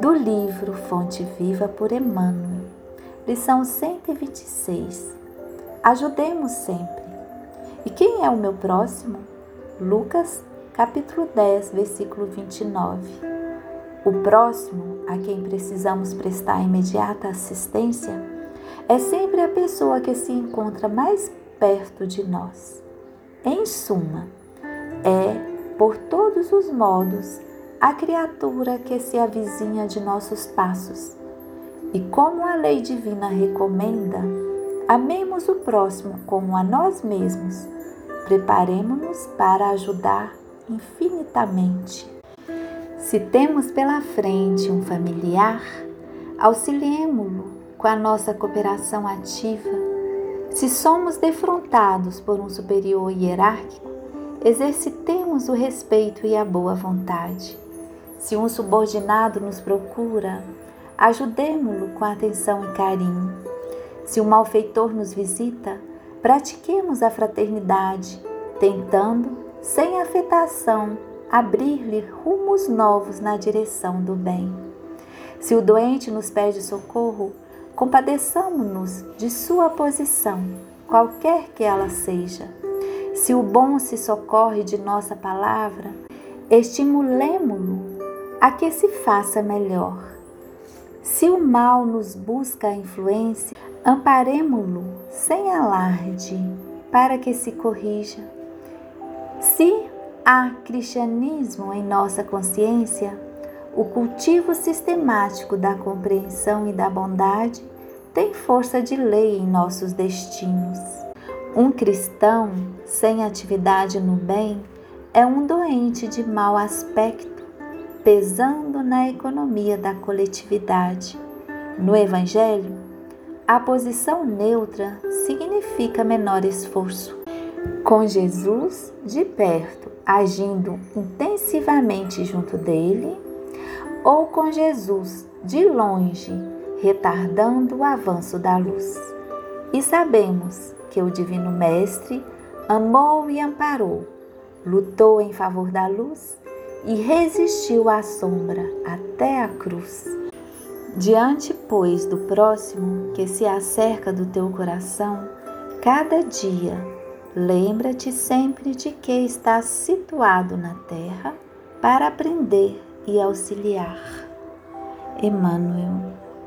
do livro Fonte Viva por Emmanuel, lição 126. Ajudemos sempre. E quem é o meu próximo? Lucas, capítulo 10, versículo 29. O próximo a quem precisamos prestar imediata assistência é sempre a pessoa que se encontra mais perto de nós. Em suma, é, por todos os modos, a criatura que se avizinha de nossos passos. E como a lei divina recomenda, amemos o próximo como a nós mesmos, preparemos-nos para ajudar infinitamente. Se temos pela frente um familiar, auxiliemo-lo com a nossa cooperação ativa. Se somos defrontados por um superior hierárquico, exercitemos o respeito e a boa vontade. Se um subordinado nos procura, ajudemo-lo com atenção e carinho. Se um malfeitor nos visita, pratiquemos a fraternidade, tentando, sem afetação, abrir-lhe rumos novos na direção do bem. Se o doente nos pede socorro, compadeçamos-nos de sua posição, qualquer que ela seja. Se o bom se socorre de nossa palavra, estimulemo-lo a que se faça melhor. Se o mal nos busca a influência, amparemo-lo sem alarde para que se corrija. Se há cristianismo em nossa consciência, o cultivo sistemático da compreensão e da bondade tem força de lei em nossos destinos. Um cristão sem atividade no bem é um doente de mau aspecto pesando na economia da coletividade. No Evangelho, a posição neutra significa menor esforço. Com Jesus de perto, agindo intensivamente junto dele, ou com Jesus de longe, retardando o avanço da luz. E sabemos que o Divino Mestre amou e amparou, lutou em favor da luz e resistiu à sombra até a cruz. Diante, pois, do próximo que se acerca do teu coração, cada dia lembra-te sempre de que estás situado na terra para aprender e auxiliar. Emmanuel